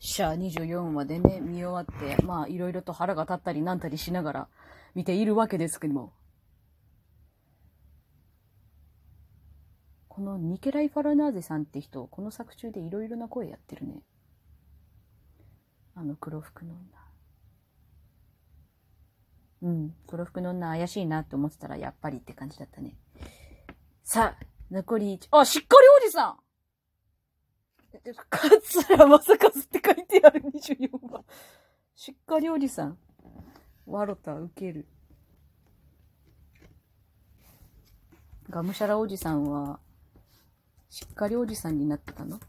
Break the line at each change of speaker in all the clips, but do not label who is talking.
シャー24までね、見終わって、まあ、いろいろと腹が立ったりなんたりしながら見ているわけですけども。このニケライ・ファラナーゼさんって人、この作中でいろいろな声やってるね。あの黒服の女。うん、黒服の女怪しいなって思ってたら、やっぱりって感じだったね。さあ、残り1、あ、しっかりおじさん桂正和って書いてある24番。しっかりおじさん。わろた、ウケる。がむしゃらおじさんは、しっかりおじさんになってたの？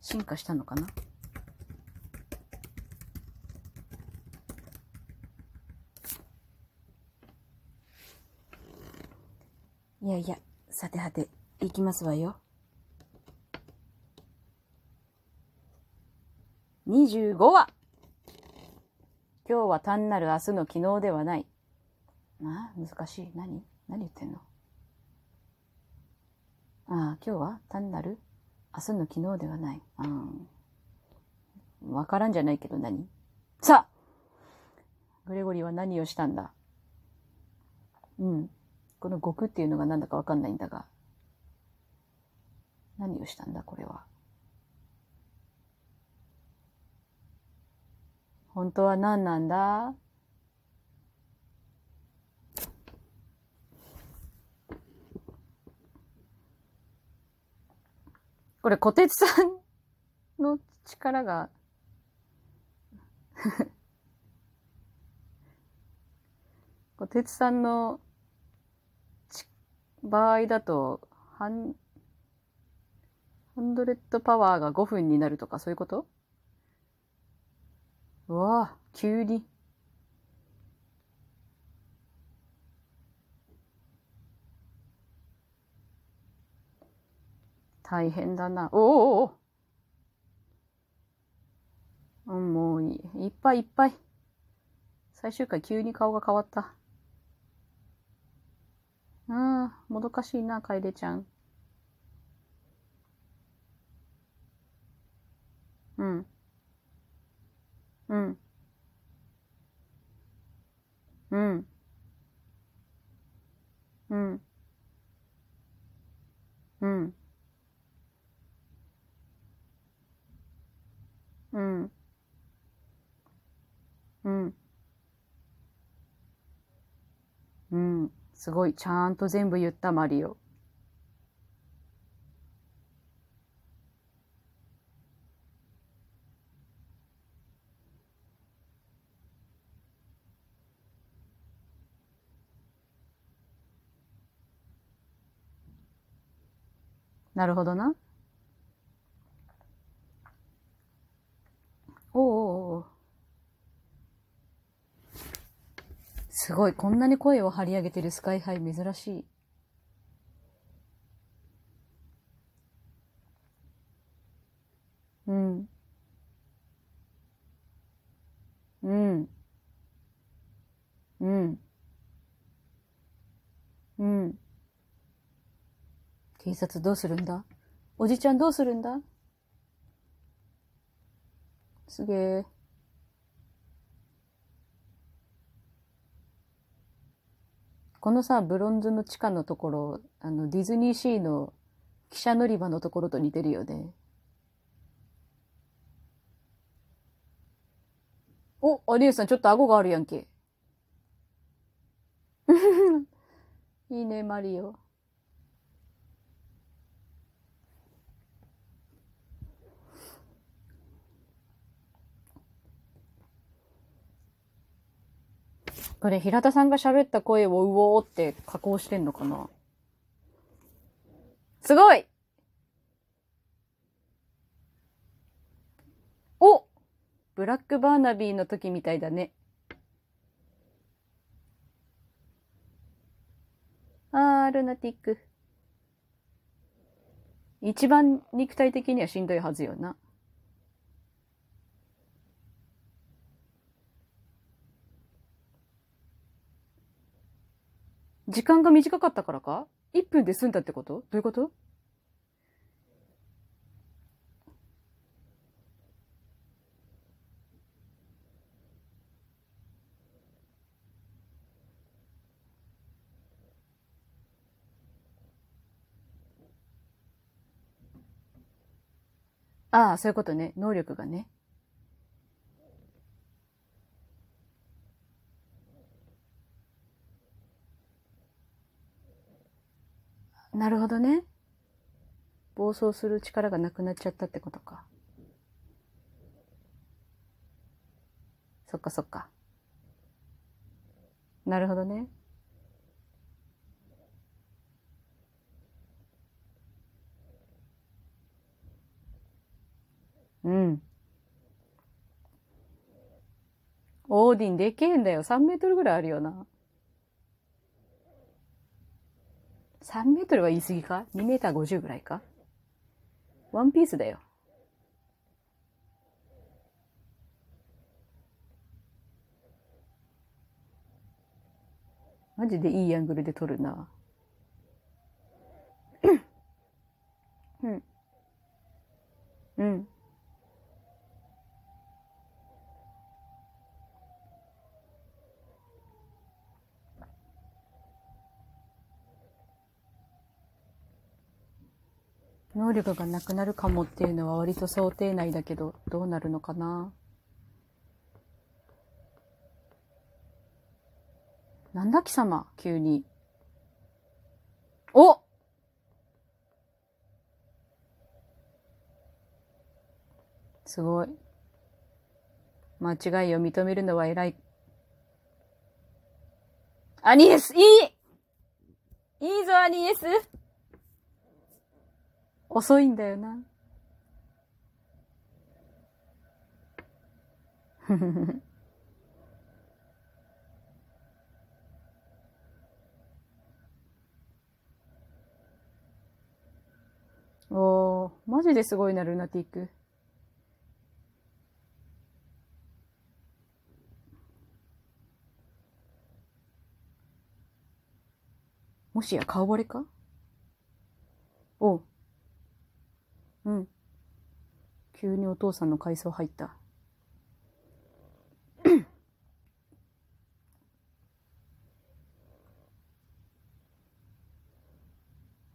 進化したのかな？いやいや、さてはて、いきますわよ。25話今日は単なる明日の昨日ではない。なあ、難しい。何？何言ってんの？ああ、今日は単なる明日の昨日ではない。うん。わからんじゃないけど何？さあグレゴリーは何をしたんだ？うん。この極っていうのが何だかわかんないんだが。何をしたんだこれは。本当は何なんだ？これ、小鉄さんの力が 小鉄さんのち場合だと、ハン、ハンドレッドパワーが5分になるとかそういうこと？うわぁ、急に。大変だな。おおおおうん、もういい。いっぱいいっぱい。最終回急に顔が変わった。うん、もどかしいな、楓ちゃん。うん。うん。うん。うん。うん。うん。うん。うん。すごい。ちゃん。と全部言った、マリオ。なるほどな。おうおうおうすごい。こんなに声を張り上げてるスカイハイ珍しい。うん。うん。うん。うん。警察どうするんだ？おじちゃんどうするんだ？すげえ。このさ、ブロンズの地下のところ、あの、ディズニーシーの汽車乗り場のところと似てるよね。お、アリエさん、ちょっと顎があるやんけ。いいね、マリオ。これ、平田さんが喋った声をうおーって加工してんのかな？すごいおブラックバーナビーの時みたいだね。あー、ルナティック。一番肉体的にはしんどいはずよな。時間が短かったからか ?1 分で済んだってこと？どういうこと？ああ、そういうことね。能力がね。なるほどね。暴走する力がなくなっちゃったってことか。そっかそっか。なるほどね。うん。オーディンでけえんだよ。3メートルぐらいあるよな。3メートルは言い過ぎか ?2 メーター50ぐらいか？ワンピースだよ。マジでいいアングルで撮るな。うん。うん。能力がなくなるかもっていうのは割と想定内だけど、どうなるのかな？なんだ貴様、急に。おすごい。間違いを認めるのは偉い。アニエスいいいいぞ、アニエス遅いんだよな。ふふふ。おー、マジですごいな、ルナティック。もしや顔惚れか？おう。うん。急にお父さんの階層入った。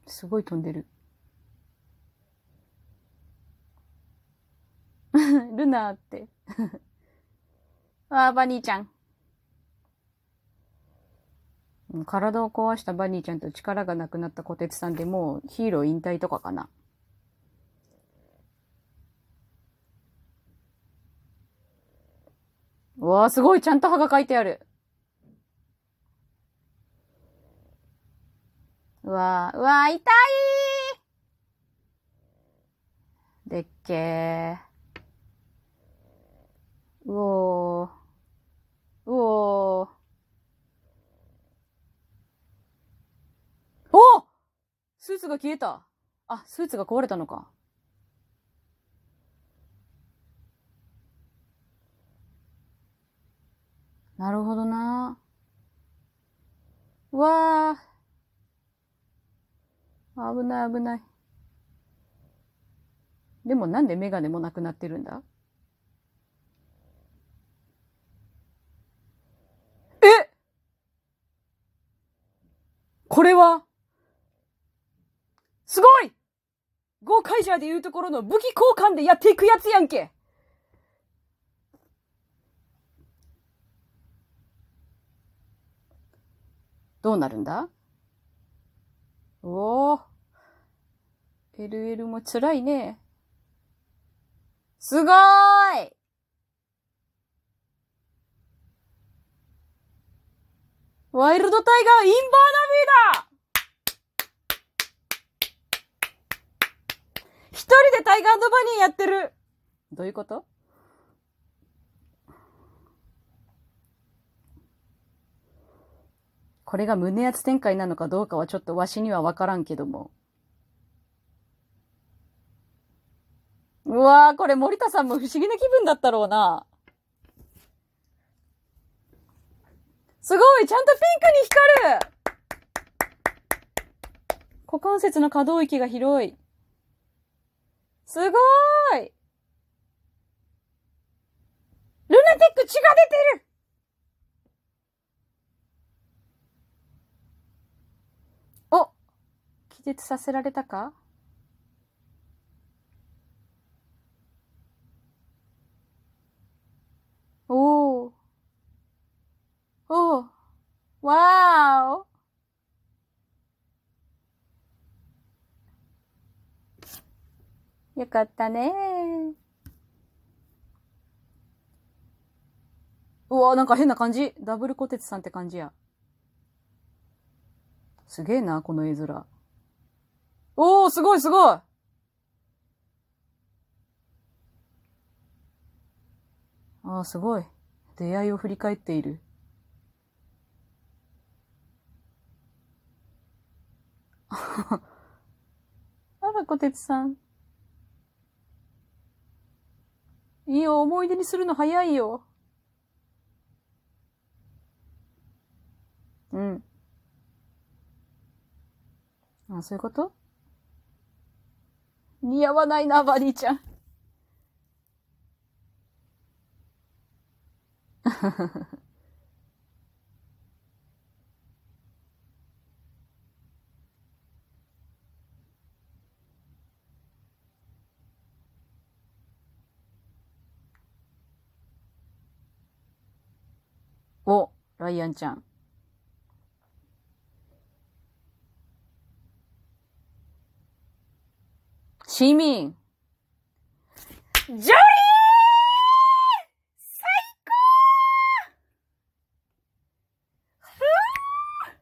すごい飛んでる。ルナーってああ、バニーちゃん。体を壊したバニーちゃんと力がなくなった小鉄さんでもうヒーロー引退とかかな。うわあ、すごい、ちゃんと歯が書いてある。うわあ、うわあ、痛いでっけー。うおー。うおー。おスーツが消えた。あ、スーツが壊れたのか。なるほどな。わあ。危ない危ない。でもなんでメガネもなくなってるんだ？え？これは？すごいゴーカイジャーで言うところの武器交換でやっていくやつやんけどうなるんだ？おお。LL も辛いね。すごーい！ワイルドタイガーインバーナビーだ！一人でタイガーバニーやってる。どういうこと？これが胸圧展開なのかどうかはちょっとわしにはわからんけども。うわー、これ森田さんも不思議な気分だったろうな。すごいちゃんとピンクに光る股関節の可動域が広い。すごーいルナティック血が出てる絶させられたか？おお。わ。よかったねうわ、なんか変な感じ。ダブルコテツさんって感じや。すげえな、この絵面。おー、すごいすごいああ、すごい。出会いを振り返っている。あら、こてつさん。いいよ、思い出にするの早いよ。うん。あ、そういうこと？似合わないな、バディちゃん。お、ライアンちゃん。市民。ジョリー最高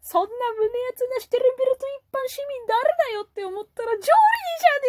そんな胸熱なしてるビルト一般市民誰だよって思ったらジョリーじゃね